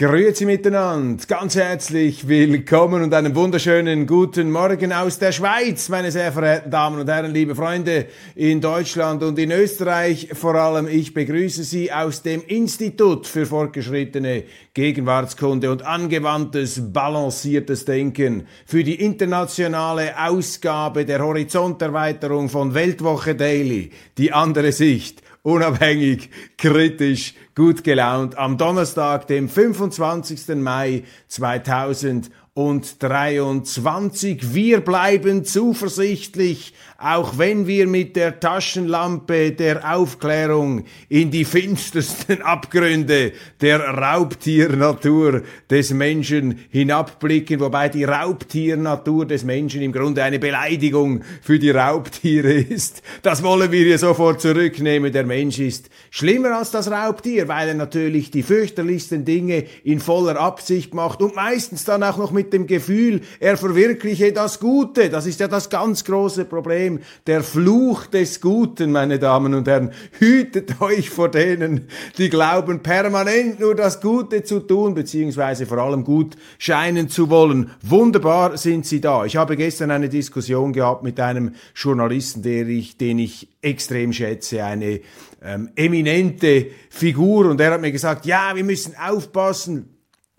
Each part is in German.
Grüezi miteinander, ganz herzlich willkommen und einen wunderschönen guten Morgen aus der Schweiz, meine sehr verehrten Damen und Herren, liebe Freunde in Deutschland und in Österreich. Vor allem ich begrüße Sie aus dem Institut für fortgeschrittene Gegenwartskunde und angewandtes, balanciertes Denken für die internationale Ausgabe der Horizonterweiterung von Weltwoche Daily, die andere Sicht unabhängig, kritisch, gut gelaunt am Donnerstag, dem 25. Mai 2000 und 23. Wir bleiben zuversichtlich, auch wenn wir mit der Taschenlampe der Aufklärung in die finstersten Abgründe der Raubtiernatur des Menschen hinabblicken, wobei die Raubtiernatur des Menschen im Grunde eine Beleidigung für die Raubtiere ist. Das wollen wir hier sofort zurücknehmen. Der Mensch ist schlimmer als das Raubtier, weil er natürlich die fürchterlichsten Dinge in voller Absicht macht und meistens dann auch noch mit dem Gefühl, er verwirkliche das Gute. Das ist ja das ganz große Problem. Der Fluch des Guten, meine Damen und Herren. Hütet euch vor denen, die glauben, permanent nur das Gute zu tun, beziehungsweise vor allem gut scheinen zu wollen. Wunderbar sind sie da. Ich habe gestern eine Diskussion gehabt mit einem Journalisten, der ich, den ich extrem schätze, eine ähm, eminente Figur. Und er hat mir gesagt, ja, wir müssen aufpassen,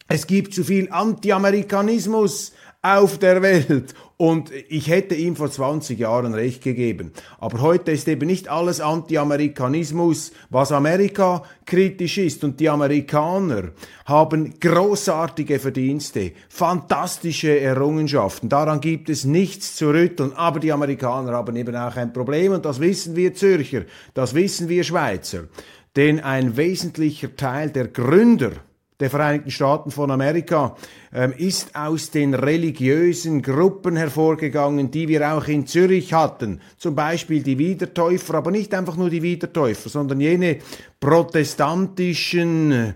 es gibt zu viel Anti-Amerikanismus auf der Welt. Und ich hätte ihm vor 20 Jahren recht gegeben. Aber heute ist eben nicht alles Anti-Amerikanismus, was Amerika kritisch ist. Und die Amerikaner haben großartige Verdienste, fantastische Errungenschaften. Daran gibt es nichts zu rütteln. Aber die Amerikaner haben eben auch ein Problem. Und das wissen wir Zürcher, das wissen wir Schweizer. Denn ein wesentlicher Teil der Gründer der Vereinigten Staaten von Amerika ähm, ist aus den religiösen Gruppen hervorgegangen, die wir auch in Zürich hatten. Zum Beispiel die Wiedertäufer, aber nicht einfach nur die Wiedertäufer, sondern jene protestantischen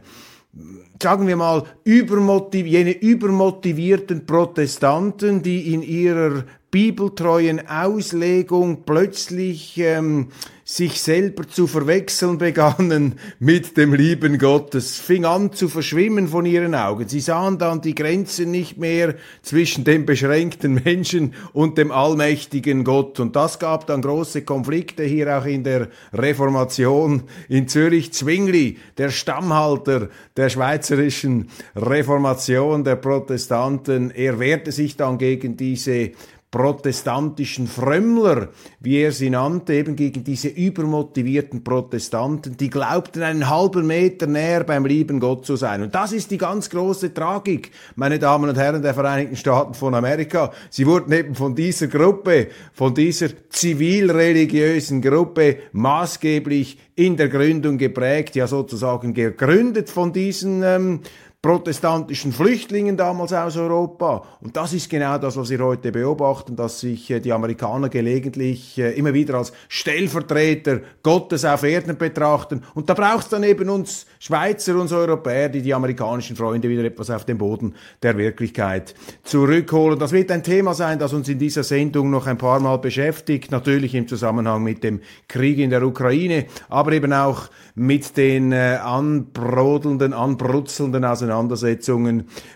sagen wir mal, übermotiv jene übermotivierten Protestanten, die in ihrer bibeltreuen Auslegung plötzlich ähm, sich selber zu verwechseln begannen mit dem lieben Gott. Es fing an zu verschwimmen von ihren Augen. Sie sahen dann die Grenzen nicht mehr zwischen dem beschränkten Menschen und dem allmächtigen Gott. Und das gab dann große Konflikte hier auch in der Reformation in Zürich. Zwingli, der Stammhalter der schweizerischen Reformation der Protestanten, er wehrte sich dann gegen diese protestantischen Frömmler, wie er sie nannte, eben gegen diese übermotivierten Protestanten, die glaubten, einen halben Meter näher beim lieben Gott zu sein. Und das ist die ganz große Tragik, meine Damen und Herren der Vereinigten Staaten von Amerika. Sie wurden eben von dieser Gruppe, von dieser zivilreligiösen Gruppe maßgeblich in der Gründung geprägt, ja sozusagen gegründet von diesen ähm, protestantischen Flüchtlingen damals aus Europa. Und das ist genau das, was wir heute beobachten, dass sich äh, die Amerikaner gelegentlich äh, immer wieder als Stellvertreter Gottes auf Erden betrachten. Und da braucht es dann eben uns Schweizer, uns Europäer, die die amerikanischen Freunde wieder etwas auf den Boden der Wirklichkeit zurückholen. Das wird ein Thema sein, das uns in dieser Sendung noch ein paar Mal beschäftigt. Natürlich im Zusammenhang mit dem Krieg in der Ukraine, aber eben auch mit den äh, anbrodelnden, anbrutzelnden Auseinandersetzungen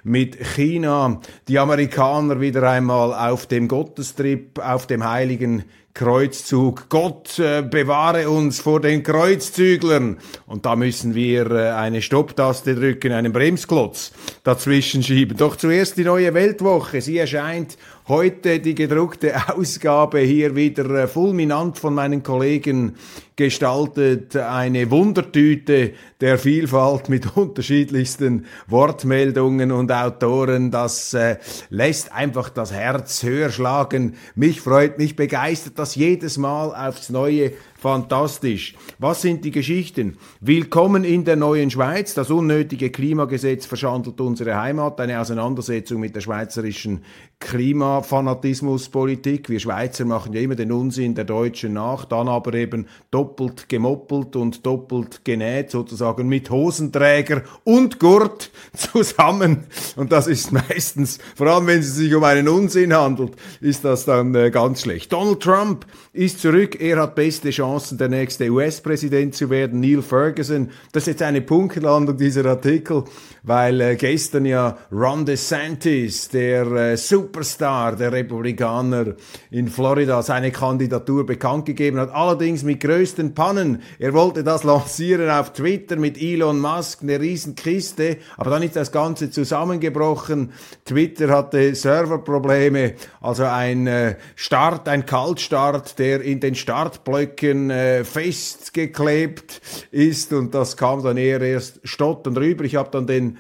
mit China. Die Amerikaner wieder einmal auf dem Gottestrip, auf dem heiligen Kreuzzug. Gott äh, bewahre uns vor den Kreuzzüglern. Und da müssen wir äh, eine Stopptaste drücken, einen Bremsklotz dazwischen schieben. Doch zuerst die neue Weltwoche. Sie erscheint Heute die gedruckte Ausgabe hier wieder äh, fulminant von meinen Kollegen gestaltet. Eine Wundertüte der Vielfalt mit unterschiedlichsten Wortmeldungen und Autoren. Das äh, lässt einfach das Herz höher schlagen. Mich freut, mich begeistert das jedes Mal aufs Neue Fantastisch. Was sind die Geschichten? Willkommen in der neuen Schweiz. Das unnötige Klimagesetz verschandelt unsere Heimat. Eine Auseinandersetzung mit der schweizerischen Klimafanatismuspolitik. Wir Schweizer machen ja immer den Unsinn der Deutschen nach, dann aber eben doppelt gemoppelt und doppelt genäht, sozusagen mit Hosenträger und Gurt zusammen. Und das ist meistens, vor allem wenn es sich um einen Unsinn handelt, ist das dann äh, ganz schlecht. Donald Trump ist zurück. Er hat beste Chancen Chancen, der nächste US-Präsident zu werden, Neil Ferguson. Das ist jetzt eine Punktlandung dieser Artikel, weil äh, gestern ja Ron DeSantis, der äh, Superstar der Republikaner in Florida, seine Kandidatur bekannt gegeben hat. Allerdings mit größten Pannen. Er wollte das lancieren auf Twitter mit Elon Musk, eine Riesenkiste, aber dann ist das Ganze zusammengebrochen. Twitter hatte Serverprobleme, also ein äh, Start, ein Kaltstart, der in den Startblöcken bisschen äh, festgeklebt ist und das kam dann eher erst stotternd rüber. Ich habe dann den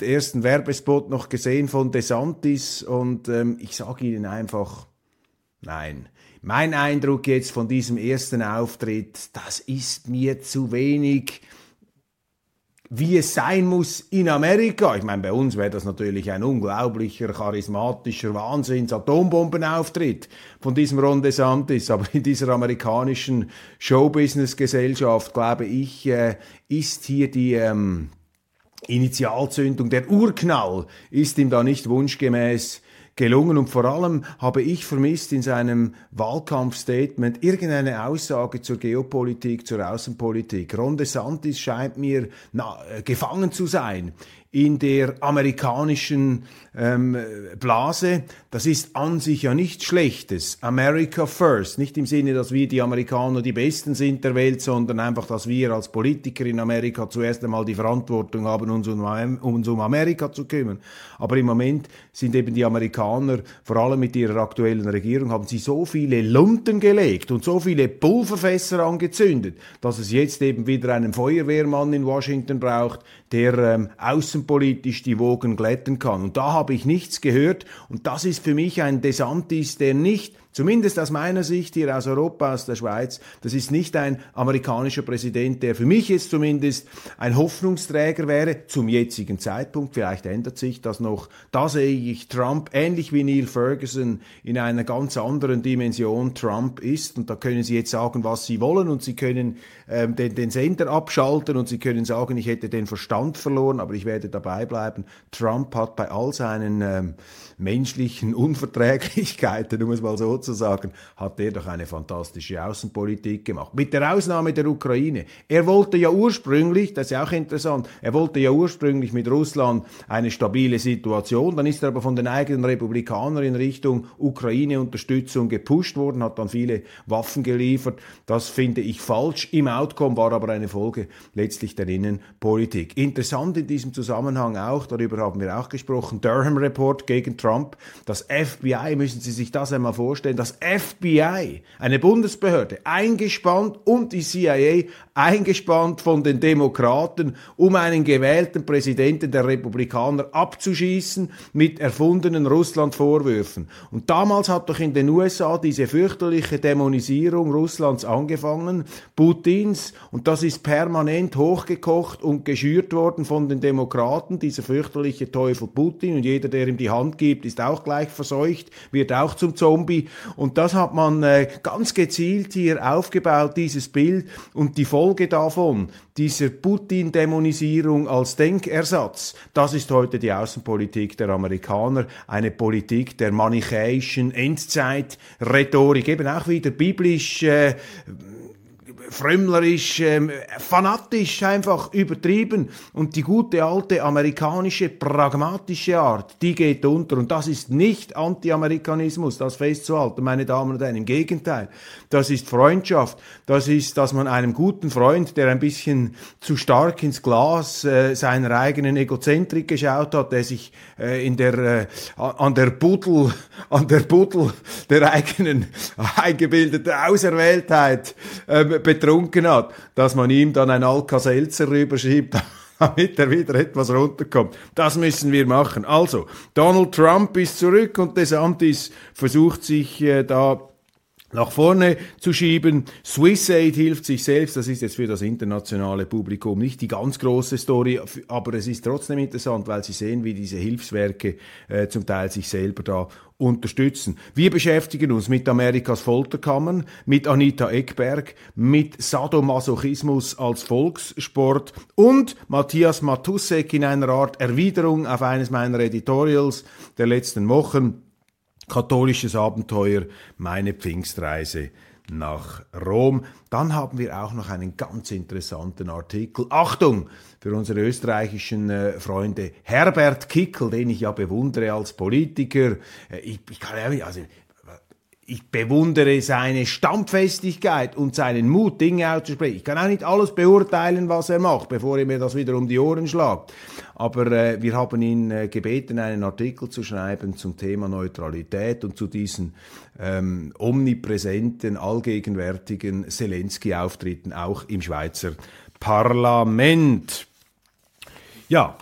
ersten Werbespot noch gesehen von DeSantis und ähm, ich sage Ihnen einfach, nein. Mein Eindruck jetzt von diesem ersten Auftritt, das ist mir zu wenig wie es sein muss in Amerika. Ich meine, bei uns wäre das natürlich ein unglaublicher, charismatischer Wahnsinns-Atombombenauftritt von diesem Ron DeSantis. Aber in dieser amerikanischen Showbusiness-Gesellschaft, glaube ich, äh, ist hier die ähm, Initialzündung, der Urknall ist ihm da nicht wunschgemäß gelungen. Und vor allem habe ich vermisst in seinem Wahlkampfstatement irgendeine Aussage zur Geopolitik, zur Außenpolitik. Ron DeSantis scheint mir na, äh, gefangen zu sein in der amerikanischen ähm, Blase. Das ist an sich ja nichts Schlechtes. America first. Nicht im Sinne, dass wir die Amerikaner die Besten sind der Welt, sondern einfach, dass wir als Politiker in Amerika zuerst einmal die Verantwortung haben, uns um, uns um Amerika zu kümmern. Aber im Moment sind eben die Amerikaner, vor allem mit ihrer aktuellen Regierung, haben sie so viele Lunten gelegt und so viele Pulverfässer angezündet, dass es jetzt eben wieder einen Feuerwehrmann in Washington braucht, der ähm, außenpolitisch die Wogen glätten kann. Und da habe ich nichts gehört. Und das ist für mich ein Desantis, der nicht Zumindest aus meiner Sicht hier aus Europa, aus der Schweiz. Das ist nicht ein amerikanischer Präsident, der für mich jetzt zumindest ein Hoffnungsträger wäre zum jetzigen Zeitpunkt. Vielleicht ändert sich das noch. Da sehe ich Trump ähnlich wie Neil Ferguson in einer ganz anderen Dimension Trump ist. Und da können Sie jetzt sagen, was Sie wollen und Sie können ähm, den, den Sender abschalten und Sie können sagen, ich hätte den Verstand verloren, aber ich werde dabei bleiben. Trump hat bei all seinen ähm, menschlichen Unverträglichkeiten, um es mal so zu sagen, hat er doch eine fantastische Außenpolitik gemacht. Mit der Ausnahme der Ukraine. Er wollte ja ursprünglich, das ist ja auch interessant, er wollte ja ursprünglich mit Russland eine stabile Situation, dann ist er aber von den eigenen Republikanern in Richtung Ukraine-Unterstützung gepusht worden, hat dann viele Waffen geliefert. Das finde ich falsch. Im Outcome war aber eine Folge letztlich der Innenpolitik. Interessant in diesem Zusammenhang auch, darüber haben wir auch gesprochen, Durham Report gegen Trump. Das FBI, müssen Sie sich das einmal vorstellen, das FBI, eine Bundesbehörde, eingespannt und die CIA eingespannt von den Demokraten, um einen gewählten Präsidenten der Republikaner abzuschießen mit erfundenen Russland-Vorwürfen. Und damals hat doch in den USA diese fürchterliche Dämonisierung Russlands angefangen, Putins, und das ist permanent hochgekocht und geschürt worden von den Demokraten, dieser fürchterliche Teufel Putin, und jeder, der ihm die Hand gibt, ist auch gleich verseucht, wird auch zum Zombie. Und das hat man äh, ganz gezielt hier aufgebaut, dieses Bild. Und die Folge davon, dieser Putin-Dämonisierung als Denkersatz, das ist heute die Außenpolitik der Amerikaner, eine Politik der manichäischen Endzeit-Rhetorik, eben auch wieder biblisch äh, frömmlerisch, ähm, fanatisch einfach übertrieben. Und die gute alte amerikanische pragmatische Art, die geht unter. Und das ist nicht Anti-Amerikanismus, das festzuhalten, meine Damen und Herren. Im Gegenteil, das ist Freundschaft. Das ist, dass man einem guten Freund, der ein bisschen zu stark ins Glas äh, seiner eigenen Egozentrik geschaut hat, der sich äh, in der, äh, an der Buddel, an der Buddel der eigenen eingebildeten Auserwähltheit äh, betrunken hat, dass man ihm dann ein Alka-Seltzer rüberschiebt, damit er wieder etwas runterkommt. Das müssen wir machen. Also, Donald Trump ist zurück und DeSantis versucht sich äh, da nach vorne zu schieben. Swiss Aid hilft sich selbst. Das ist jetzt für das internationale Publikum nicht die ganz große Story, aber es ist trotzdem interessant, weil Sie sehen, wie diese Hilfswerke äh, zum Teil sich selber da unterstützen. Wir beschäftigen uns mit Amerikas Folterkammern, mit Anita Eckberg, mit Sadomasochismus als Volkssport und Matthias Matussek in einer Art Erwiderung auf eines meiner Editorials der letzten Wochen katholisches Abenteuer, meine Pfingstreise nach Rom. Dann haben wir auch noch einen ganz interessanten Artikel. Achtung für unsere österreichischen äh, Freunde. Herbert Kickel, den ich ja bewundere als Politiker. Äh, ich, ich kann ja, also ich bewundere seine Standfestigkeit und seinen Mut, Dinge auszusprechen. Ich kann auch nicht alles beurteilen, was er macht, bevor er mir das wieder um die Ohren schlagt. Aber äh, wir haben ihn äh, gebeten, einen Artikel zu schreiben zum Thema Neutralität und zu diesen ähm, omnipräsenten, allgegenwärtigen Zelensky-Auftritten auch im Schweizer Parlament. Ja,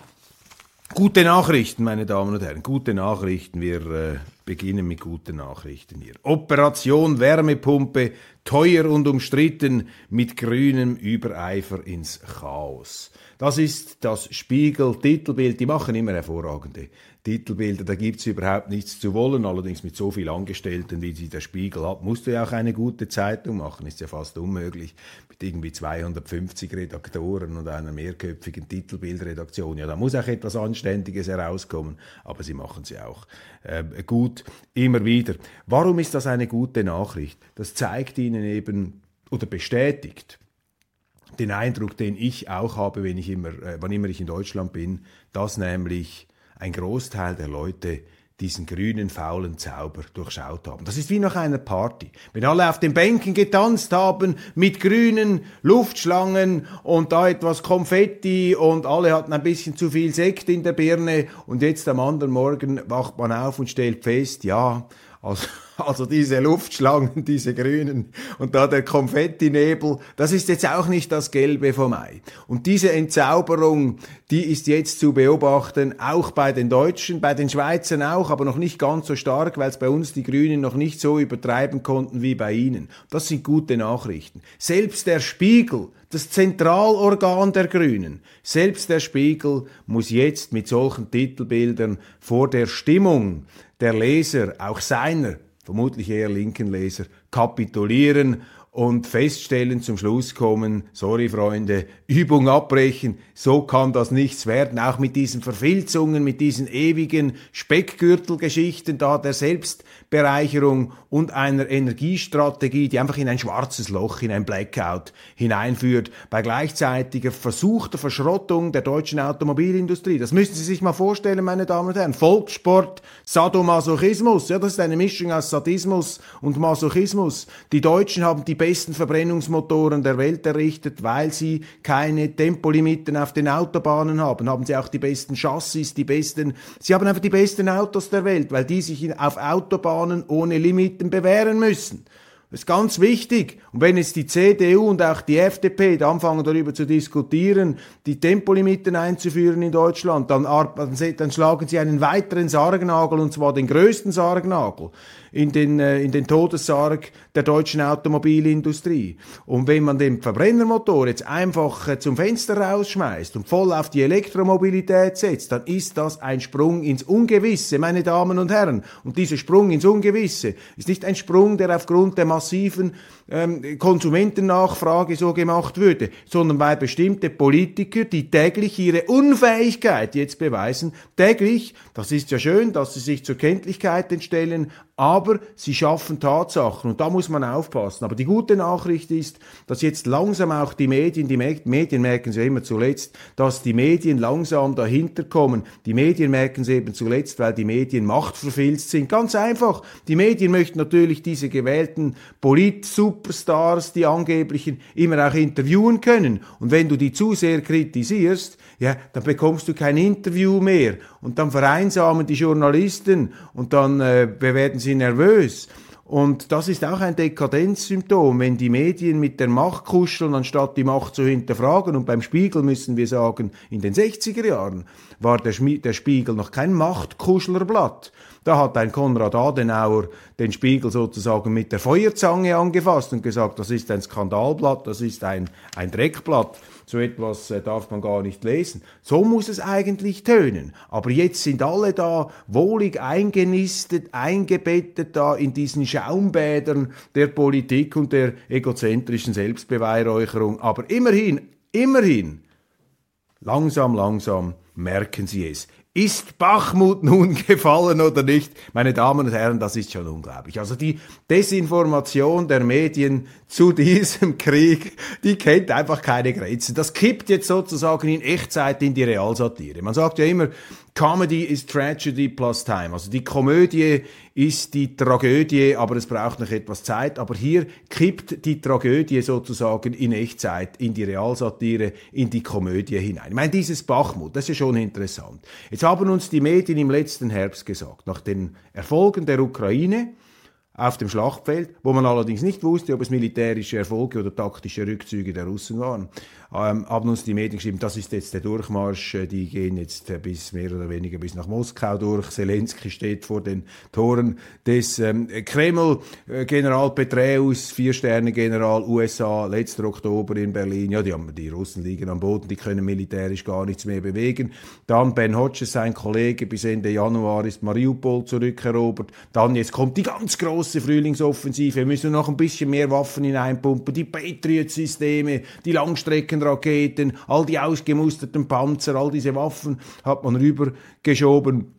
Gute Nachrichten, meine Damen und Herren, gute Nachrichten. Wir äh, beginnen mit guten Nachrichten hier. Operation Wärmepumpe, teuer und umstritten, mit grünem Übereifer ins Chaos. Das ist das Spiegel-Titelbild. Die machen immer hervorragende Titelbilder. Da gibt's überhaupt nichts zu wollen. Allerdings mit so viel Angestellten, wie sie der Spiegel hat, musst du ja auch eine gute Zeitung machen. Ist ja fast unmöglich irgendwie 250 Redaktoren und einer mehrköpfigen Titelbildredaktion. Ja, da muss auch etwas Anständiges herauskommen, aber sie machen sie auch äh, gut immer wieder. Warum ist das eine gute Nachricht? Das zeigt ihnen eben oder bestätigt den Eindruck, den ich auch habe, wenn ich immer, äh, wann immer ich in Deutschland bin, dass nämlich ein Großteil der Leute diesen grünen, faulen Zauber durchschaut haben. Das ist wie nach einer Party. Wenn alle auf den Bänken getanzt haben mit grünen Luftschlangen und da etwas Konfetti und alle hatten ein bisschen zu viel Sekt in der Birne und jetzt am anderen Morgen wacht man auf und stellt fest, ja, also also diese Luftschlangen, diese grünen und da der Konfettinebel, das ist jetzt auch nicht das Gelbe vom Ei. Und diese Entzauberung, die ist jetzt zu beobachten, auch bei den Deutschen, bei den Schweizern auch, aber noch nicht ganz so stark, weil es bei uns die Grünen noch nicht so übertreiben konnten wie bei ihnen. Das sind gute Nachrichten. Selbst der Spiegel, das Zentralorgan der Grünen, selbst der Spiegel muss jetzt mit solchen Titelbildern vor der Stimmung der Leser, auch seiner, vermutlich eher linken Leser, kapitulieren und feststellen, zum Schluss kommen, sorry Freunde, Übung abbrechen, so kann das nichts werden, auch mit diesen Verfilzungen, mit diesen ewigen Speckgürtelgeschichten da der Selbstbereicherung und einer Energiestrategie, die einfach in ein schwarzes Loch, in ein Blackout hineinführt, bei gleichzeitiger versuchter Verschrottung der deutschen Automobilindustrie. Das müssen Sie sich mal vorstellen, meine Damen und Herren. Volkssport, Sadomasochismus, ja, das ist eine Mischung aus Sadismus und Masochismus. Die Deutschen haben die besten Verbrennungsmotoren der Welt errichtet, weil sie keine Tempolimiten auf den Autobahnen haben. Haben sie auch die besten Chassis, die besten, sie haben einfach die besten Autos der Welt, weil die sich auf Autobahnen ohne Limiten bewähren müssen. Das ist ganz wichtig. Und wenn jetzt die CDU und auch die FDP da anfangen darüber zu diskutieren, die Tempolimiten einzuführen in Deutschland, dann, dann schlagen sie einen weiteren Sargnagel, und zwar den größten Sargnagel in den, äh, in den Todessarg der deutschen Automobilindustrie. Und wenn man den Verbrennermotor jetzt einfach äh, zum Fenster rausschmeißt und voll auf die Elektromobilität setzt, dann ist das ein Sprung ins Ungewisse, meine Damen und Herren. Und dieser Sprung ins Ungewisse ist nicht ein Sprung, der aufgrund der massiven ähm, Konsumentennachfrage so gemacht würde, sondern weil bestimmte Politiker, die täglich ihre Unfähigkeit jetzt beweisen, täglich, das ist ja schön, dass sie sich zur Kenntlichkeit entstellen, Aber sie schaffen Tatsachen und da muss man aufpassen. Aber die gute Nachricht ist, dass jetzt langsam auch die Medien, die Medien merken sie immer zuletzt, dass die Medien langsam dahinter kommen. Die Medien merken sie eben zuletzt, weil die Medien machtverfilzt sind. Ganz einfach. Die Medien möchten natürlich diese gewählten Polit-Superstars, die angeblichen, immer auch interviewen können. Und wenn du die zu sehr kritisierst, ja, dann bekommst du kein Interview mehr und dann vereinsamen die Journalisten und dann äh, werden sie nervös. Und das ist auch ein Dekadenzsymptom, wenn die Medien mit der Macht kuscheln, anstatt die Macht zu hinterfragen. Und beim Spiegel müssen wir sagen, in den 60er Jahren war der, der Spiegel noch kein Machtkuschlerblatt. Da hat ein Konrad Adenauer den Spiegel sozusagen mit der Feuerzange angefasst und gesagt, das ist ein Skandalblatt, das ist ein, ein Dreckblatt. So etwas äh, darf man gar nicht lesen. So muss es eigentlich tönen. Aber jetzt sind alle da wohlig eingenistet, eingebettet da in diesen Schaumbädern der Politik und der egozentrischen Selbstbeweihräucherung. Aber immerhin, immerhin, langsam, langsam merken sie es. Ist Bachmut nun gefallen oder nicht? Meine Damen und Herren, das ist schon unglaublich. Also die Desinformation der Medien zu diesem Krieg, die kennt einfach keine Grenzen. Das kippt jetzt sozusagen in Echtzeit in die Realsatire. Man sagt ja immer, Comedy is Tragedy plus Time. Also die Komödie ist die Tragödie, aber es braucht noch etwas Zeit. Aber hier kippt die Tragödie sozusagen in Echtzeit in die Realsatire, in die Komödie hinein. Ich meine, dieses Bachmut, das ist schon interessant. Jetzt haben uns die Medien im letzten Herbst gesagt, nach den Erfolgen der Ukraine, auf dem Schlachtfeld, wo man allerdings nicht wusste, ob es militärische Erfolge oder taktische Rückzüge der Russen waren ähm, haben uns die Medien geschrieben, das ist jetzt der Durchmarsch, äh, die gehen jetzt äh, bis mehr oder weniger bis nach Moskau durch. Zelensky steht vor den Toren des ähm, Kreml. Äh, General Petraeus, Vier-Sterne-General USA, letzter Oktober in Berlin. Ja, die, haben, die Russen liegen am Boden, die können militärisch gar nichts mehr bewegen. Dann Ben Hodges, sein Kollege, bis Ende Januar ist Mariupol zurückerobert. Dann jetzt kommt die ganz große Frühlingsoffensive. Wir müssen noch ein bisschen mehr Waffen hineinpumpen, die Patriot-Systeme, die Langstrecken Raketen, all die ausgemusterten Panzer, all diese Waffen hat man rübergeschoben.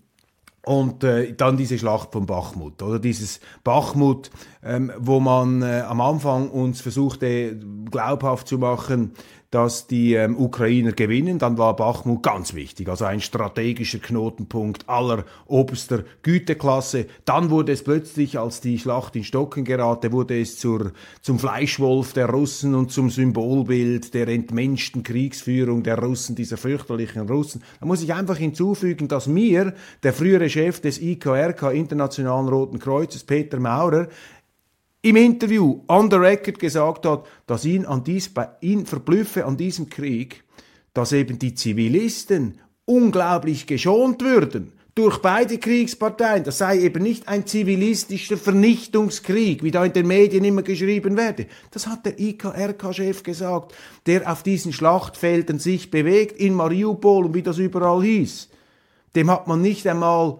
Und äh, dann diese Schlacht von Bachmut, oder dieses Bachmut, ähm, wo man äh, am Anfang uns versuchte glaubhaft zu machen, dass die ähm, Ukrainer gewinnen. Dann war Bachmut ganz wichtig, also ein strategischer Knotenpunkt aller oberster Güteklasse. Dann wurde es plötzlich, als die Schlacht in Stocken gerate, wurde es zur, zum Fleischwolf der Russen und zum Symbolbild der entmenschten Kriegsführung der Russen, dieser fürchterlichen Russen. Da muss ich einfach hinzufügen, dass mir der frühere Chef des IKRK, Internationalen Roten Kreuzes, Peter Maurer, im Interview on the record gesagt hat, dass ihn, an dies, bei ihn verblüffe an diesem Krieg, dass eben die Zivilisten unglaublich geschont würden durch beide Kriegsparteien. Das sei eben nicht ein zivilistischer Vernichtungskrieg, wie da in den Medien immer geschrieben werde. Das hat der IKRK-Chef gesagt, der auf diesen Schlachtfeldern sich bewegt, in Mariupol und wie das überall hieß. Dem hat man nicht einmal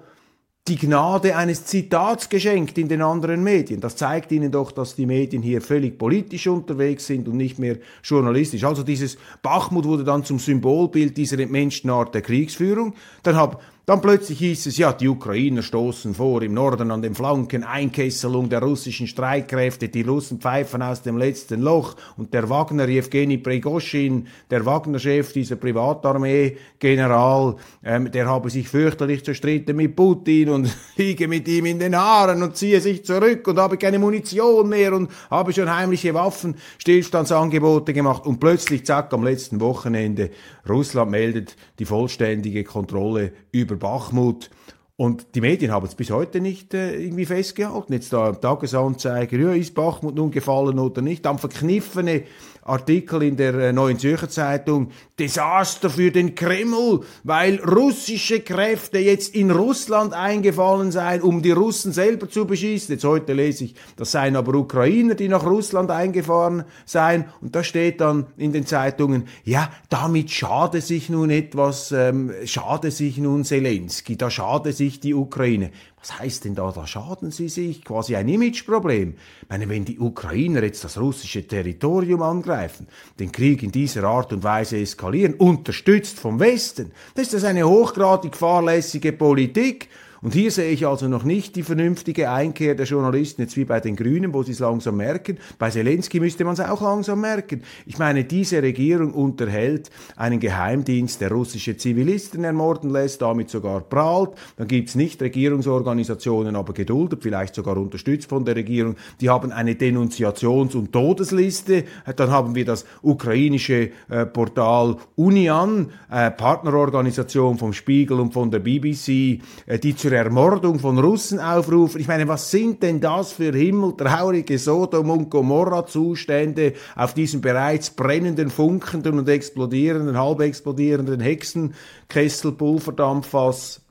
die Gnade eines Zitats geschenkt in den anderen Medien. Das zeigt Ihnen doch, dass die Medien hier völlig politisch unterwegs sind und nicht mehr journalistisch. Also dieses Bachmut wurde dann zum Symbolbild dieser entmenschten Art der Kriegsführung. Dann hab, dann plötzlich hieß es, ja, die Ukrainer stoßen vor im Norden an den Flanken, Einkesselung der russischen Streitkräfte, die Russen pfeifen aus dem letzten Loch. Und der Wagner, Jewgeni Prigoschin, der Wagner-Chef, dieser Privatarmee-General, ähm, der habe sich fürchterlich zerstritten mit Putin und liege mit ihm in den Haaren und ziehe sich zurück und habe keine Munition mehr und habe schon heimliche Waffenstillstandsangebote gemacht. Und plötzlich, zack, am letzten Wochenende, Russland meldet die vollständige Kontrolle über über Bachmut. Und die Medien haben es bis heute nicht äh, irgendwie festgehalten. Jetzt da im Tagesanzeiger, ja, ist Bachmut nun gefallen oder nicht? Dann verkniffene Artikel in der äh, Neuen Zürcher Zeitung, Desaster für den Kreml, weil russische Kräfte jetzt in Russland eingefallen seien, um die Russen selber zu beschießen. Jetzt heute lese ich, das seien aber Ukrainer, die nach Russland eingefahren seien. Und da steht dann in den Zeitungen, ja, damit schade sich nun etwas, ähm, schade sich nun Zelensky, da schade sich die Ukraine. Was heißt denn da, da schaden sie sich? Quasi ein Imageproblem. Ich meine, wenn die Ukrainer jetzt das russische Territorium angreifen, den Krieg in dieser Art und Weise eskalieren, unterstützt vom Westen, dann ist das eine hochgradig fahrlässige Politik. Und hier sehe ich also noch nicht die vernünftige Einkehr der Journalisten, jetzt wie bei den Grünen, wo sie es langsam merken. Bei Zelensky müsste man es auch langsam merken. Ich meine, diese Regierung unterhält einen Geheimdienst, der russische Zivilisten ermorden lässt, damit sogar prahlt. Dann gibt's nicht Regierungsorganisationen, aber geduldet, vielleicht sogar unterstützt von der Regierung. Die haben eine Denunziations- und Todesliste. Dann haben wir das ukrainische äh, Portal Unian, äh, Partnerorganisation vom Spiegel und von der BBC, äh, die zur Ermordung von Russen aufrufen. Ich meine, was sind denn das für himmeltraurige Sodom- und Gomorra-Zustände auf diesem bereits brennenden, funkenden und explodierenden, halb explodierenden Hexenkessel, Pulverdampffass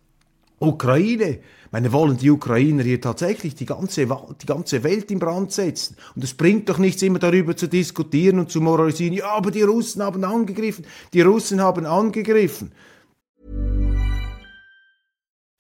Ukraine? meine, wollen die Ukrainer hier tatsächlich die ganze, die ganze Welt in Brand setzen? Und es bringt doch nichts, immer darüber zu diskutieren und zu moralisieren, ja, aber die Russen haben angegriffen, die Russen haben angegriffen.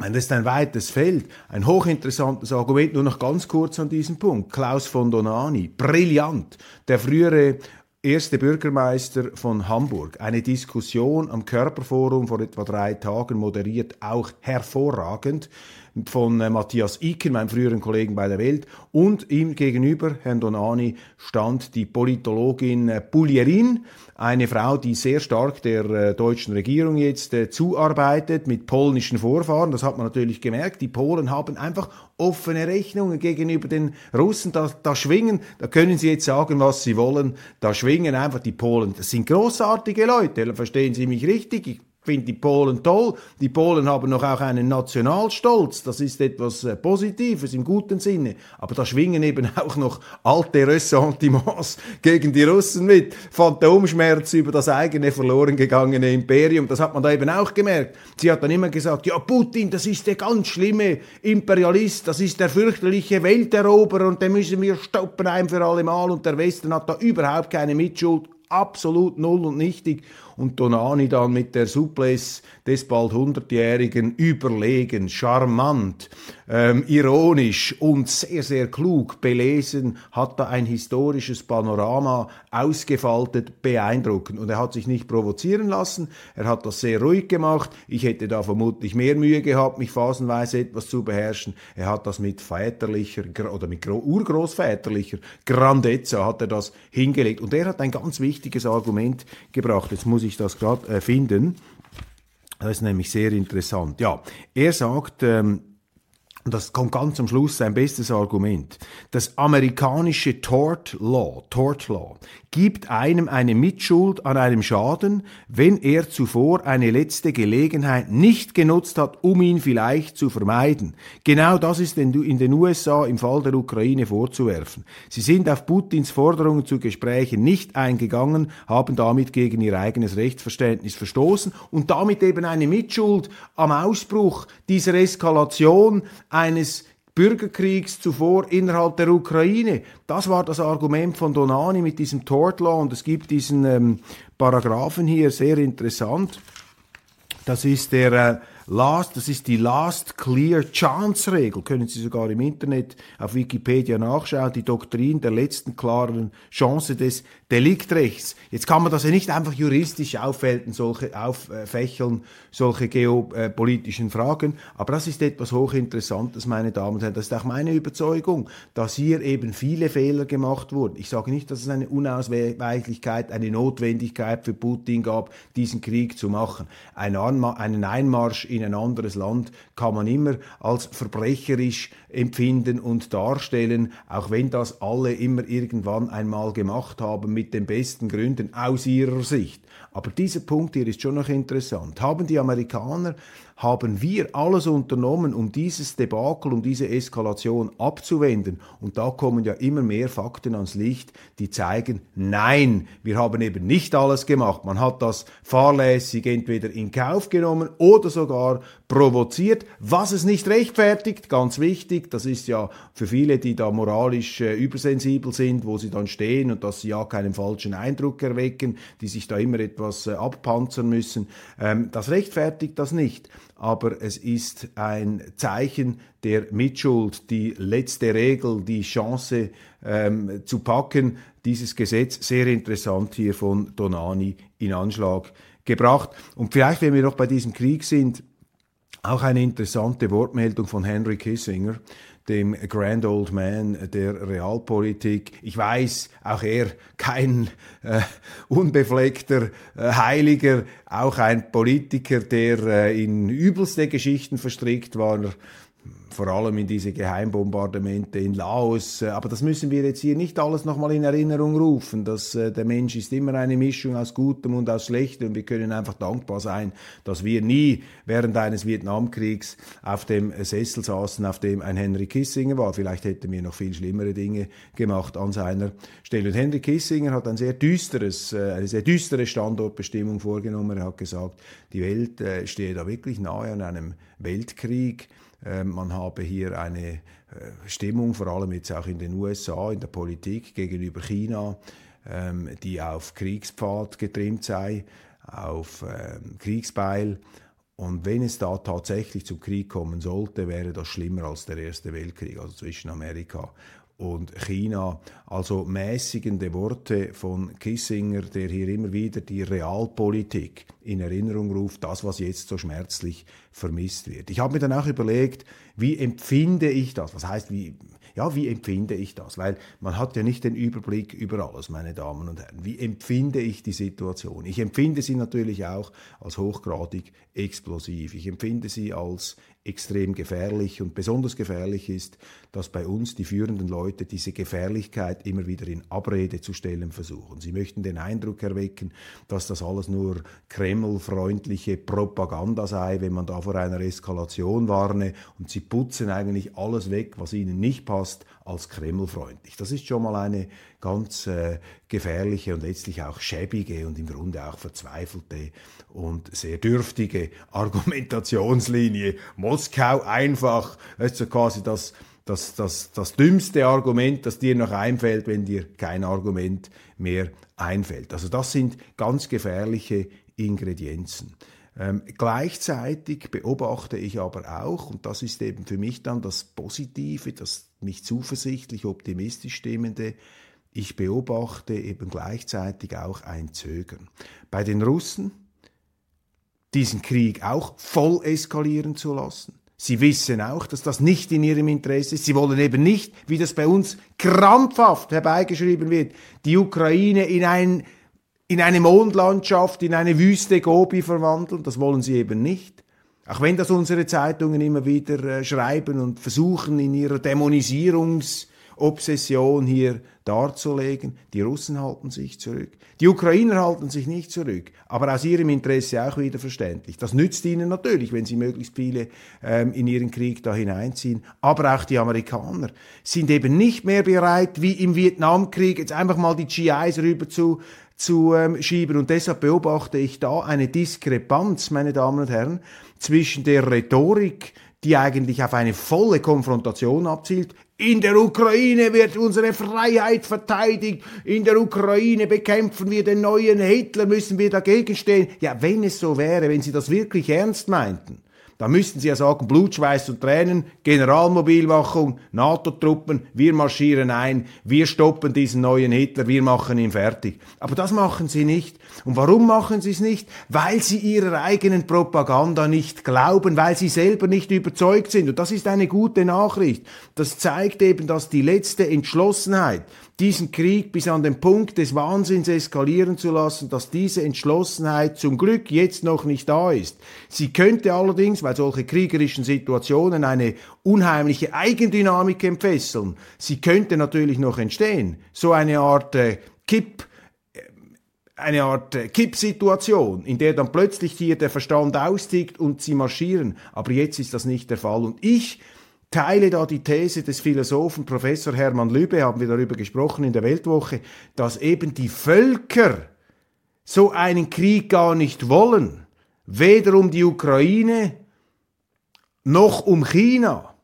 Das ist ein weites Feld, ein hochinteressantes Argument. Nur noch ganz kurz an diesem Punkt. Klaus von Donani, brillant. Der frühere erste Bürgermeister von Hamburg. Eine Diskussion am Körperforum vor etwa drei Tagen moderiert, auch hervorragend von äh, Matthias Iken, meinem früheren Kollegen bei der Welt, und ihm gegenüber, Herrn Donani, stand die Politologin äh, Pulierin, eine Frau, die sehr stark der äh, deutschen Regierung jetzt zuarbeitet mit polnischen Vorfahren. Das hat man natürlich gemerkt. Die Polen haben einfach offene Rechnungen gegenüber den Russen. Da, da schwingen, da können sie jetzt sagen, was sie wollen. Da schwingen einfach die Polen. Das sind großartige Leute. Verstehen Sie mich richtig? Ich finde die Polen toll. Die Polen haben noch auch einen Nationalstolz. Das ist etwas äh, Positives im guten Sinne. Aber da schwingen eben auch noch alte Ressentiments gegen die Russen mit. Phantomschmerz über das eigene verloren gegangene Imperium. Das hat man da eben auch gemerkt. Sie hat dann immer gesagt, ja, Putin, das ist der ganz schlimme Imperialist. Das ist der fürchterliche Welteroberer und den müssen wir stoppen ein für alle Mal. Und der Westen hat da überhaupt keine Mitschuld. Absolut null und nichtig und Donani dann mit der Souplesse des bald 100-Jährigen überlegen, charmant, ähm, ironisch und sehr, sehr klug belesen, hat da ein historisches Panorama ausgefaltet, beeindruckend. Und er hat sich nicht provozieren lassen, er hat das sehr ruhig gemacht. Ich hätte da vermutlich mehr Mühe gehabt, mich phasenweise etwas zu beherrschen. Er hat das mit väterlicher oder mit urgroßväterlicher Grandezza hat er das hingelegt. Und er hat ein ganz wichtiges Argument gebracht. Jetzt muss ich das gerade äh, finden. Das ist nämlich sehr interessant. Ja, er sagt, ähm, und das kommt ganz am Schluss sein bestes Argument. Das amerikanische Tort Law, Tort Law gibt einem eine Mitschuld an einem Schaden, wenn er zuvor eine letzte Gelegenheit nicht genutzt hat, um ihn vielleicht zu vermeiden. Genau das ist in den USA im Fall der Ukraine vorzuwerfen. Sie sind auf Putins Forderungen zu Gesprächen nicht eingegangen, haben damit gegen ihr eigenes Rechtsverständnis verstoßen und damit eben eine Mitschuld am Ausbruch dieser Eskalation eines Bürgerkriegs zuvor innerhalb der Ukraine. Das war das Argument von Donani mit diesem Tort Law und es gibt diesen ähm, Paragraphen hier, sehr interessant. Das ist der äh, Last, das ist die Last Clear Chance Regel, können Sie sogar im Internet auf Wikipedia nachschauen, die Doktrin der letzten klaren Chance des Deliktrechts. Jetzt kann man das ja nicht einfach juristisch auffälten, solche, auffächeln, solche geopolitischen Fragen, aber das ist etwas hochinteressantes, meine Damen und Herren. Das ist auch meine Überzeugung, dass hier eben viele Fehler gemacht wurden. Ich sage nicht, dass es eine Unausweichlichkeit, eine Notwendigkeit für Putin gab, diesen Krieg zu machen. einen Einmarsch in ein anderes Land kann man immer als verbrecherisch empfinden und darstellen, auch wenn das alle immer irgendwann einmal gemacht haben mit den besten Gründen aus ihrer Sicht. Aber dieser Punkt hier ist schon noch interessant. Haben die Amerikaner haben wir alles unternommen, um dieses Debakel, um diese Eskalation abzuwenden. Und da kommen ja immer mehr Fakten ans Licht, die zeigen, nein, wir haben eben nicht alles gemacht. Man hat das fahrlässig entweder in Kauf genommen oder sogar provoziert, was es nicht rechtfertigt. Ganz wichtig, das ist ja für viele, die da moralisch äh, übersensibel sind, wo sie dann stehen und dass sie ja keinen falschen Eindruck erwecken, die sich da immer etwas äh, abpanzern müssen. Ähm, das rechtfertigt das nicht aber es ist ein Zeichen der Mitschuld, die letzte Regel, die Chance ähm, zu packen. Dieses Gesetz, sehr interessant hier von Donani in Anschlag gebracht. Und vielleicht, wenn wir noch bei diesem Krieg sind, auch eine interessante Wortmeldung von Henry Kissinger, dem Grand Old Man der Realpolitik. Ich weiß, auch er kein äh, unbefleckter äh, Heiliger, auch ein Politiker, der äh, in übelste Geschichten verstrickt war vor allem in diese Geheimbombardemente in Laos. Äh, aber das müssen wir jetzt hier nicht alles nochmal in Erinnerung rufen. Dass, äh, der Mensch ist immer eine Mischung aus Gutem und aus Schlechtem und wir können einfach dankbar sein, dass wir nie während eines Vietnamkriegs auf dem Sessel saßen, auf dem ein Henry Kissinger war. Vielleicht hätten wir noch viel schlimmere Dinge gemacht an seiner Stelle. Und Henry Kissinger hat ein sehr düsteres, äh, eine sehr düstere Standortbestimmung vorgenommen. Er hat gesagt, die Welt stehe da wirklich nahe an einem Weltkrieg. Ähm, man habe hier eine äh, Stimmung, vor allem jetzt auch in den USA, in der Politik gegenüber China, ähm, die auf Kriegspfad getrimmt sei, auf ähm, Kriegsbeil. Und wenn es da tatsächlich zum Krieg kommen sollte, wäre das schlimmer als der Erste Weltkrieg, also zwischen Amerika und China. Also mäßigende Worte von Kissinger, der hier immer wieder die Realpolitik in Erinnerung ruft, das, was jetzt so schmerzlich vermisst wird. Ich habe mir dann auch überlegt, wie empfinde ich das? Was heißt, wie, ja, wie empfinde ich das? Weil man hat ja nicht den Überblick über alles, meine Damen und Herren. Wie empfinde ich die Situation? Ich empfinde sie natürlich auch als hochgradig explosiv. Ich empfinde sie als extrem gefährlich und besonders gefährlich ist, dass bei uns die führenden Leute diese Gefährlichkeit immer wieder in Abrede zu stellen versuchen. Sie möchten den Eindruck erwecken, dass das alles nur kremlfreundliche Propaganda sei, wenn man da vor einer Eskalation warne und sie putzen eigentlich alles weg, was ihnen nicht passt, als kremlfreundlich. Das ist schon mal eine ganz äh, gefährliche und letztlich auch schäbige und im Grunde auch verzweifelte und sehr dürftige Argumentationslinie. Moskau einfach, ist so quasi das, das, das, das dümmste Argument, das dir noch einfällt, wenn dir kein Argument mehr einfällt. Also das sind ganz gefährliche Ingredienzen. Ähm, gleichzeitig beobachte ich aber auch, und das ist eben für mich dann das Positive, das mich zuversichtlich, optimistisch stimmende, ich beobachte eben gleichzeitig auch ein Zögern. Bei den Russen, diesen Krieg auch voll eskalieren zu lassen. Sie wissen auch, dass das nicht in ihrem Interesse ist. Sie wollen eben nicht, wie das bei uns krampfhaft herbeigeschrieben wird, die Ukraine in, ein, in eine Mondlandschaft, in eine Wüste Gobi verwandeln. Das wollen sie eben nicht. Auch wenn das unsere Zeitungen immer wieder äh, schreiben und versuchen in ihrer Dämonisierungs- Obsession hier darzulegen. Die Russen halten sich zurück. Die Ukrainer halten sich nicht zurück, aber aus ihrem Interesse auch wieder verständlich. Das nützt ihnen natürlich, wenn sie möglichst viele ähm, in ihren Krieg da hineinziehen. Aber auch die Amerikaner sind eben nicht mehr bereit, wie im Vietnamkrieg, jetzt einfach mal die GIs rüber zu zu ähm, schieben. Und deshalb beobachte ich da eine Diskrepanz, meine Damen und Herren, zwischen der Rhetorik, die eigentlich auf eine volle Konfrontation abzielt, in der Ukraine wird unsere Freiheit verteidigt. In der Ukraine bekämpfen wir den neuen Hitler, müssen wir dagegen stehen. Ja, wenn es so wäre, wenn Sie das wirklich ernst meinten, Da müssten Sie ja sagen, Blut, Schweiß und Tränen, Generalmobilmachung, NATO-Truppen, wir marschieren ein, wir stoppen diesen neuen Hitler, wir machen ihn fertig. Aber das machen Sie nicht. Und warum machen Sie es nicht? Weil Sie Ihrer eigenen Propaganda nicht glauben, weil Sie selber nicht überzeugt sind. Und das ist eine gute Nachricht. Das zeigt eben, dass die letzte Entschlossenheit, diesen Krieg bis an den Punkt des Wahnsinns eskalieren zu lassen, dass diese Entschlossenheit zum Glück jetzt noch nicht da ist. Sie könnte allerdings, weil solche kriegerischen Situationen eine unheimliche Eigendynamik entfesseln, sie könnte natürlich noch entstehen. So eine Art äh, Kipp, äh, eine Art äh, Kippsituation, in der dann plötzlich hier der Verstand austickt und sie marschieren. Aber jetzt ist das nicht der Fall. Und ich teile da die These des Philosophen Professor Hermann Lübe, haben wir darüber gesprochen in der Weltwoche, dass eben die Völker so einen Krieg gar nicht wollen, weder um die Ukraine noch um China.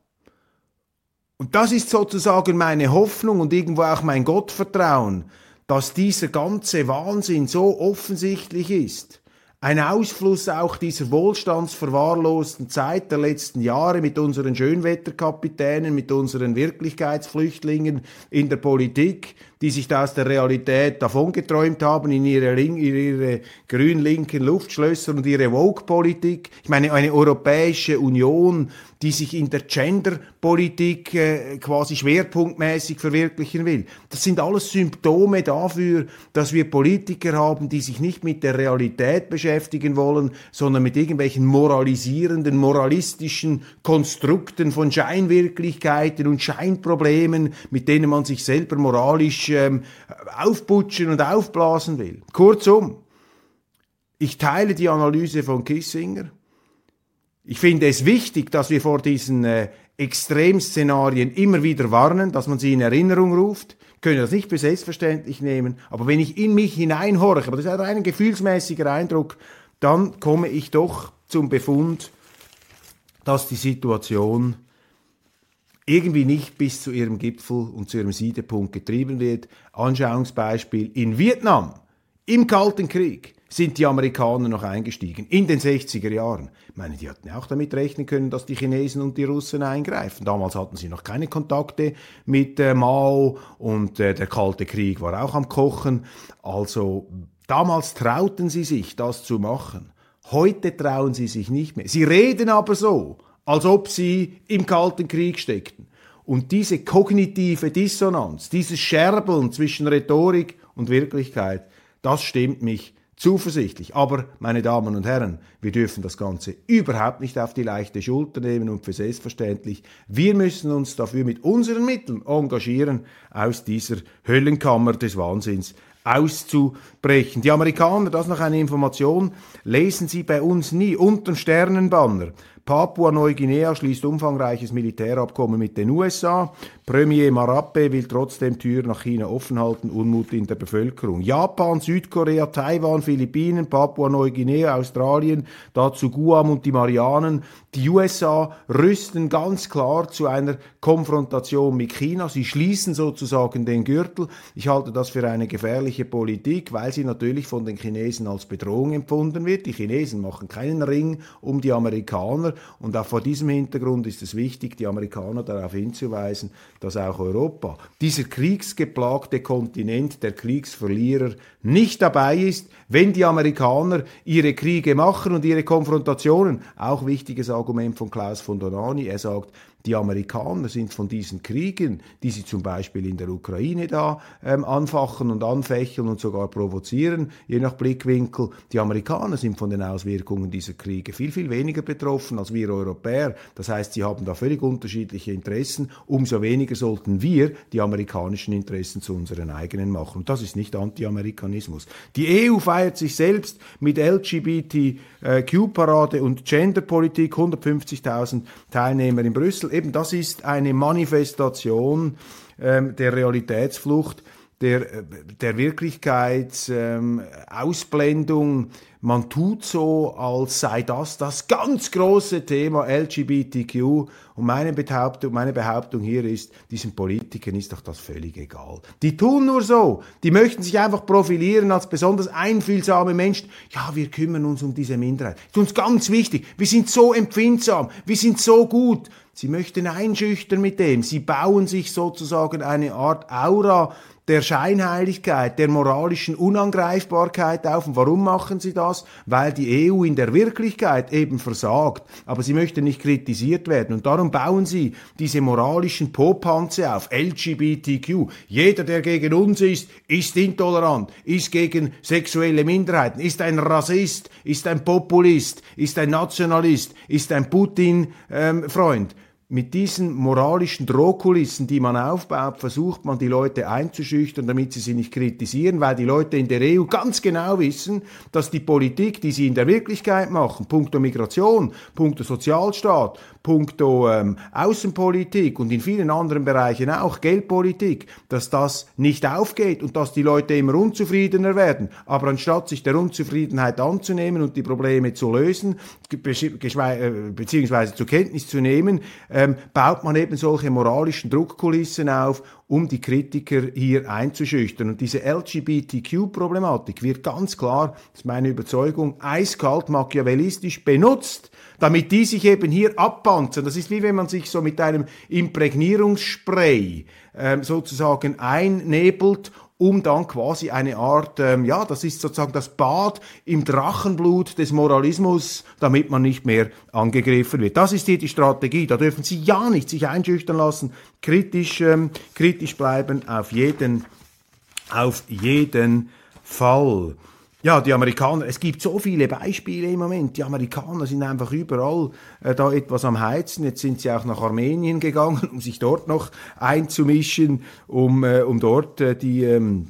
Und das ist sozusagen meine Hoffnung und irgendwo auch mein Gottvertrauen, dass dieser ganze Wahnsinn so offensichtlich ist ein Ausfluss auch dieser wohlstandsverwahrlosten Zeit der letzten Jahre mit unseren Schönwetterkapitänen, mit unseren Wirklichkeitsflüchtlingen in der Politik, die sich da aus der Realität davongeträumt haben in ihre, ihre grün-linken Luftschlösser und ihre Woke-Politik. Ich meine, eine Europäische Union, die sich in der Gender-Politik äh, quasi schwerpunktmäßig verwirklichen will. Das sind alles Symptome dafür, dass wir Politiker haben, die sich nicht mit der Realität beschäftigen wollen, sondern mit irgendwelchen moralisierenden, moralistischen Konstrukten von Scheinwirklichkeiten und Scheinproblemen, mit denen man sich selber moralisch ähm, aufputschen und aufblasen will. Kurzum, ich teile die Analyse von Kissinger. Ich finde es wichtig, dass wir vor diesen äh, Extremszenarien immer wieder warnen, dass man sie in Erinnerung ruft. Ich können das nicht für selbstverständlich nehmen, aber wenn ich in mich hineinhorche, aber das ist ein gefühlsmäßiger Eindruck, dann komme ich doch zum Befund, dass die Situation irgendwie nicht bis zu ihrem Gipfel und zu ihrem Siedepunkt getrieben wird. Anschauungsbeispiel in Vietnam, im Kalten Krieg sind die Amerikaner noch eingestiegen, in den 60er Jahren. Ich meine, die hatten auch damit rechnen können, dass die Chinesen und die Russen eingreifen. Damals hatten sie noch keine Kontakte mit äh, Mao und äh, der Kalte Krieg war auch am Kochen. Also damals trauten sie sich, das zu machen. Heute trauen sie sich nicht mehr. Sie reden aber so, als ob sie im Kalten Krieg steckten. Und diese kognitive Dissonanz, dieses Scherbeln zwischen Rhetorik und Wirklichkeit, das stimmt mich zuversichtlich. Aber, meine Damen und Herren, wir dürfen das Ganze überhaupt nicht auf die leichte Schulter nehmen und für selbstverständlich. Wir müssen uns dafür mit unseren Mitteln engagieren, aus dieser Höllenkammer des Wahnsinns auszubrechen. Die Amerikaner, das noch eine Information, lesen Sie bei uns nie unter Sternenbanner. Papua-Neuguinea schließt umfangreiches Militärabkommen mit den USA. Premier Marape will trotzdem Tür nach China offen halten, Unmut in der Bevölkerung. Japan, Südkorea, Taiwan, Philippinen, Papua-Neuguinea, Australien, dazu Guam und die Marianen. Die USA rüsten ganz klar zu einer Konfrontation mit China. Sie schließen sozusagen den Gürtel. Ich halte das für eine gefährliche Politik, weil sie natürlich von den Chinesen als Bedrohung empfunden wird. Die Chinesen machen keinen Ring um die Amerikaner. Und auch vor diesem Hintergrund ist es wichtig, die Amerikaner darauf hinzuweisen, dass auch Europa, dieser kriegsgeplagte Kontinent der Kriegsverlierer, nicht dabei ist, wenn die Amerikaner ihre Kriege machen und ihre Konfrontationen. Auch wichtiges Argument von Klaus von Donani. Er sagt, die Amerikaner sind von diesen Kriegen, die sie zum Beispiel in der Ukraine da ähm, anfachen und anfächeln und sogar provozieren, je nach Blickwinkel, die Amerikaner sind von den Auswirkungen dieser Kriege viel, viel weniger betroffen als wir Europäer. Das heißt, sie haben da völlig unterschiedliche Interessen. Umso weniger sollten wir die amerikanischen Interessen zu unseren eigenen machen. Und das ist nicht Anti-Amerikanismus. Die EU feiert sich selbst mit LGBTQ-Parade und Genderpolitik, 150.000 Teilnehmer in Brüssel eben das ist eine Manifestation ähm, der Realitätsflucht, der, der Wirklichkeitsausblendung. Ähm, man tut so, als sei das das ganz große Thema LGBTQ. Und meine Behauptung, meine Behauptung hier ist, diesen Politikern ist doch das völlig egal. Die tun nur so. Die möchten sich einfach profilieren als besonders einfühlsame Menschen. Ja, wir kümmern uns um diese Minderheit. Ist uns ganz wichtig. Wir sind so empfindsam. Wir sind so gut. Sie möchten einschüchtern mit dem. Sie bauen sich sozusagen eine Art Aura der Scheinheiligkeit, der moralischen Unangreifbarkeit auf. Und warum machen sie das? Weil die EU in der Wirklichkeit eben versagt. Aber sie möchten nicht kritisiert werden. Und darum bauen sie diese moralischen Popanze auf. LGBTQ. Jeder, der gegen uns ist, ist intolerant, ist gegen sexuelle Minderheiten, ist ein Rassist, ist ein Populist, ist ein Nationalist, ist ein Putin-Freund. Ähm, mit diesen moralischen Drohkulissen, die man aufbaut, versucht man die Leute einzuschüchtern, damit sie sie nicht kritisieren, weil die Leute in der EU ganz genau wissen, dass die Politik, die sie in der Wirklichkeit machen, punkto Migration, punkto Sozialstaat, punkto ähm, Außenpolitik und in vielen anderen Bereichen auch Geldpolitik, dass das nicht aufgeht und dass die Leute immer unzufriedener werden. Aber anstatt sich der Unzufriedenheit anzunehmen und die Probleme zu lösen, äh, beziehungsweise zur Kenntnis zu nehmen, ähm, baut man eben solche moralischen Druckkulissen auf, um die Kritiker hier einzuschüchtern. Und diese LGBTQ-Problematik wird ganz klar, das ist meine Überzeugung, eiskalt machiavellistisch benutzt, damit die sich eben hier abpanzern. Das ist wie wenn man sich so mit einem Imprägnierungsspray ähm, sozusagen einnebelt um dann quasi eine Art, ähm, ja, das ist sozusagen das Bad im Drachenblut des Moralismus, damit man nicht mehr angegriffen wird. Das ist hier die Strategie. Da dürfen Sie ja nicht sich einschüchtern lassen, kritisch, ähm, kritisch bleiben, auf jeden, auf jeden Fall. Ja, die Amerikaner, es gibt so viele Beispiele im Moment. Die Amerikaner sind einfach überall äh, da etwas am Heizen. Jetzt sind sie auch nach Armenien gegangen, um sich dort noch einzumischen, um, äh, um dort äh, die, ähm,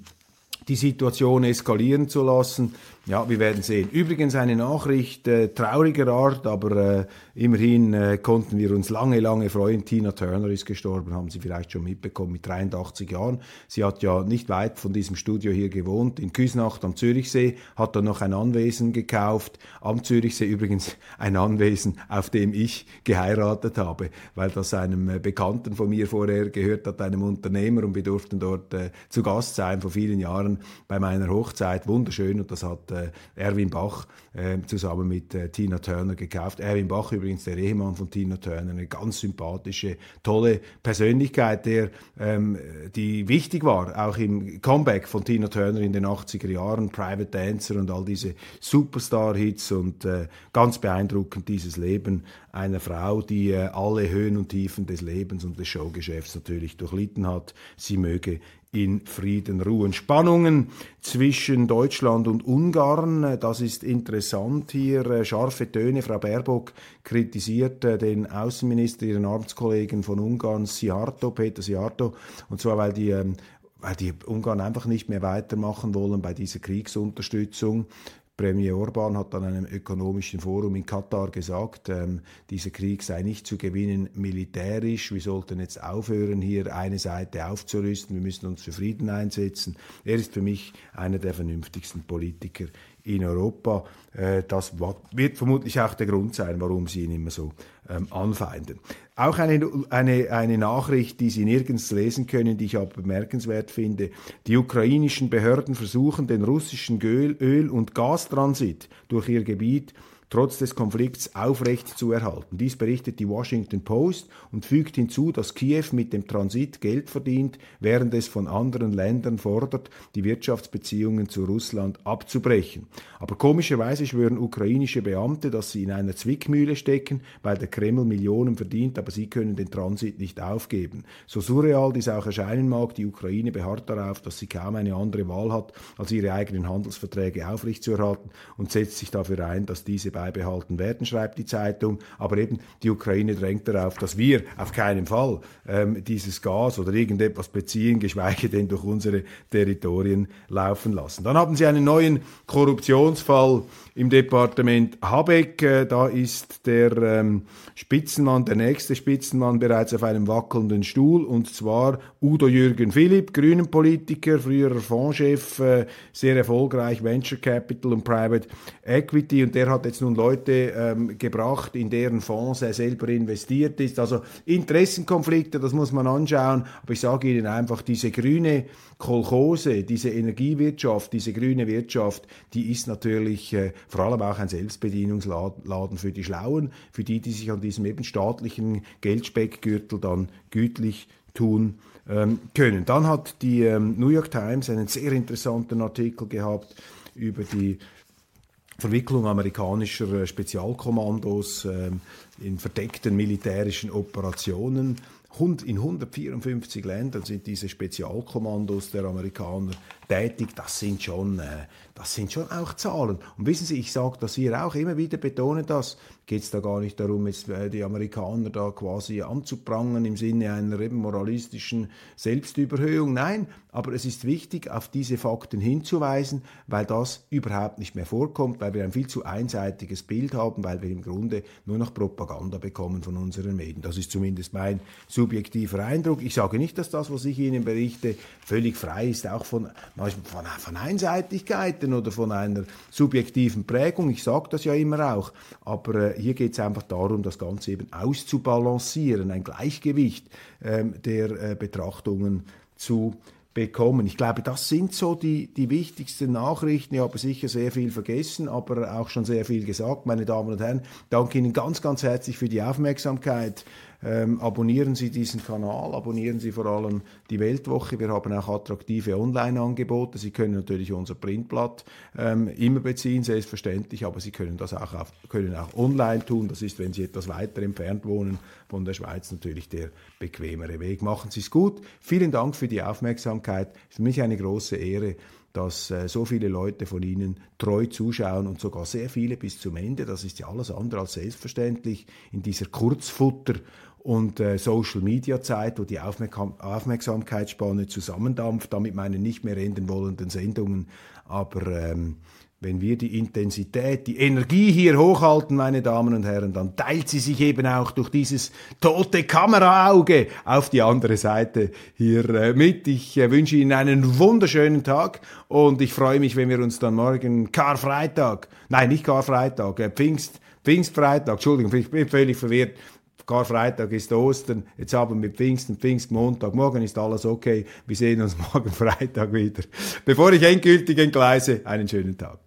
die Situation eskalieren zu lassen. Ja, wir werden sehen. Übrigens eine Nachricht äh, trauriger Art, aber äh, immerhin äh, konnten wir uns lange, lange freuen. Tina Turner ist gestorben, haben Sie vielleicht schon mitbekommen, mit 83 Jahren. Sie hat ja nicht weit von diesem Studio hier gewohnt, in Küsnacht am Zürichsee, hat dann noch ein Anwesen gekauft. Am Zürichsee übrigens ein Anwesen, auf dem ich geheiratet habe, weil das einem äh, Bekannten von mir vorher gehört hat, einem Unternehmer, und wir durften dort äh, zu Gast sein vor vielen Jahren bei meiner Hochzeit. Wunderschön und das hat äh, Erwin Bach äh, zusammen mit äh, Tina Turner gekauft. Erwin Bach übrigens der Ehemann von Tina Turner, eine ganz sympathische, tolle Persönlichkeit, der ähm, die wichtig war, auch im Comeback von Tina Turner in den 80er Jahren, Private Dancer und all diese Superstar-Hits und äh, ganz beeindruckend dieses Leben einer Frau, die äh, alle Höhen und Tiefen des Lebens und des Showgeschäfts natürlich durchlitten hat. Sie möge in Frieden ruhen. Spannungen zwischen Deutschland und Ungarn, das ist interessant hier. Äh, scharfe Töne. Frau Baerbock kritisiert äh, den Außenminister, ihren Amtskollegen von Ungarn, Siarto, Peter Siarto, und zwar weil die ähm, weil die Ungarn einfach nicht mehr weitermachen wollen bei dieser Kriegsunterstützung. Premier Orban hat an einem ökonomischen Forum in Katar gesagt, ähm, dieser Krieg sei nicht zu gewinnen militärisch. Wir sollten jetzt aufhören, hier eine Seite aufzurüsten. Wir müssen uns für Frieden einsetzen. Er ist für mich einer der vernünftigsten Politiker in Europa. Äh, das wird vermutlich auch der Grund sein, warum sie ihn immer so ähm, anfeinden. Auch eine, eine, eine Nachricht, die Sie nirgends lesen können, die ich aber bemerkenswert finde. Die ukrainischen Behörden versuchen, den russischen Öl- und Gastransit durch ihr Gebiet trotz des Konflikts aufrecht zu erhalten. Dies berichtet die Washington Post und fügt hinzu, dass Kiew mit dem Transit Geld verdient, während es von anderen Ländern fordert, die Wirtschaftsbeziehungen zu Russland abzubrechen. Aber komischerweise schwören ukrainische Beamte, dass sie in einer Zwickmühle stecken, weil der Kreml Millionen verdient, aber sie können den Transit nicht aufgeben. So surreal dies auch erscheinen mag, die Ukraine beharrt darauf, dass sie kaum eine andere Wahl hat, als ihre eigenen Handelsverträge aufrechtzuerhalten und setzt sich dafür ein, dass diese beibehalten werden, schreibt die Zeitung. Aber eben die Ukraine drängt darauf, dass wir auf keinen Fall ähm, dieses Gas oder irgendetwas beziehen, geschweige denn durch unsere Territorien laufen lassen. Dann haben sie einen neuen Korruptionsfall im Departement Habeck. Äh, da ist der ähm, Spitzenmann, der nächste Spitzenmann bereits auf einem wackelnden Stuhl und zwar Udo Jürgen Philipp, Grünen-Politiker, früherer Fondschef, äh, sehr erfolgreich, Venture Capital und Private Equity und der hat jetzt nun Leute ähm, gebracht, in deren Fonds er selber investiert ist. Also Interessenkonflikte, das muss man anschauen, aber ich sage Ihnen einfach, diese grüne Kolchose, diese Energiewirtschaft, diese grüne Wirtschaft, die ist natürlich äh, vor allem auch ein Selbstbedienungsladen für die Schlauen, für die, die sich an diesem eben staatlichen Geldspeckgürtel dann gütlich tun ähm, können. Dann hat die ähm, New York Times einen sehr interessanten Artikel gehabt über die Verwicklung amerikanischer äh, Spezialkommandos äh, in verdeckten militärischen Operationen in 154 Ländern sind diese Spezialkommandos der Amerikaner tätig. Das sind schon, äh, das sind schon auch Zahlen. Und wissen Sie, ich sage das hier auch immer wieder, betone das. Geht es da gar nicht darum, jetzt äh, die Amerikaner da quasi anzuprangen im Sinne einer eben moralistischen Selbstüberhöhung. Nein, aber es ist wichtig, auf diese Fakten hinzuweisen, weil das überhaupt nicht mehr vorkommt, weil wir ein viel zu einseitiges Bild haben, weil wir im Grunde nur noch Propaganda bekommen von unseren Medien. Das ist zumindest mein subjektiver Eindruck. Ich sage nicht, dass das, was ich Ihnen berichte, völlig frei ist, auch von von, von Einseitigkeiten oder von einer subjektiven Prägung. Ich sage das ja immer auch. Aber äh, hier geht es einfach darum, das Ganze eben auszubalancieren, ein Gleichgewicht ähm, der äh, Betrachtungen zu bekommen. Ich glaube, das sind so die, die wichtigsten Nachrichten. Ich habe sicher sehr viel vergessen, aber auch schon sehr viel gesagt. Meine Damen und Herren, danke Ihnen ganz, ganz herzlich für die Aufmerksamkeit. Ähm, abonnieren Sie diesen Kanal, abonnieren Sie vor allem die Weltwoche. Wir haben auch attraktive Online-Angebote. Sie können natürlich unser Printblatt ähm, immer beziehen, selbstverständlich, aber Sie können das auch, auf, können auch online tun. Das ist, wenn Sie etwas weiter entfernt wohnen von der Schweiz, natürlich der bequemere Weg. Machen Sie es gut. Vielen Dank für die Aufmerksamkeit. Für mich eine große Ehre dass äh, so viele Leute von Ihnen treu zuschauen und sogar sehr viele bis zum Ende. Das ist ja alles andere als selbstverständlich in dieser Kurzfutter- und äh, Social Media Zeit, wo die Aufmerksam Aufmerksamkeitsspanne zusammendampft, damit meine nicht mehr enden wollenden Sendungen. Aber ähm, wenn wir die Intensität, die Energie hier hochhalten, meine Damen und Herren, dann teilt sie sich eben auch durch dieses tote Kameraauge auf die andere Seite hier äh, mit. Ich äh, wünsche Ihnen einen wunderschönen Tag und ich freue mich, wenn wir uns dann morgen Karfreitag, nein, nicht Karfreitag, äh, Pfingst, Pfingstfreitag, Entschuldigung, ich bin völlig verwirrt, Karfreitag ist Ostern, jetzt haben wir Pfingsten, Pfingstmontag, morgen ist alles okay, wir sehen uns morgen Freitag wieder. Bevor ich endgültig entgleise, einen schönen Tag.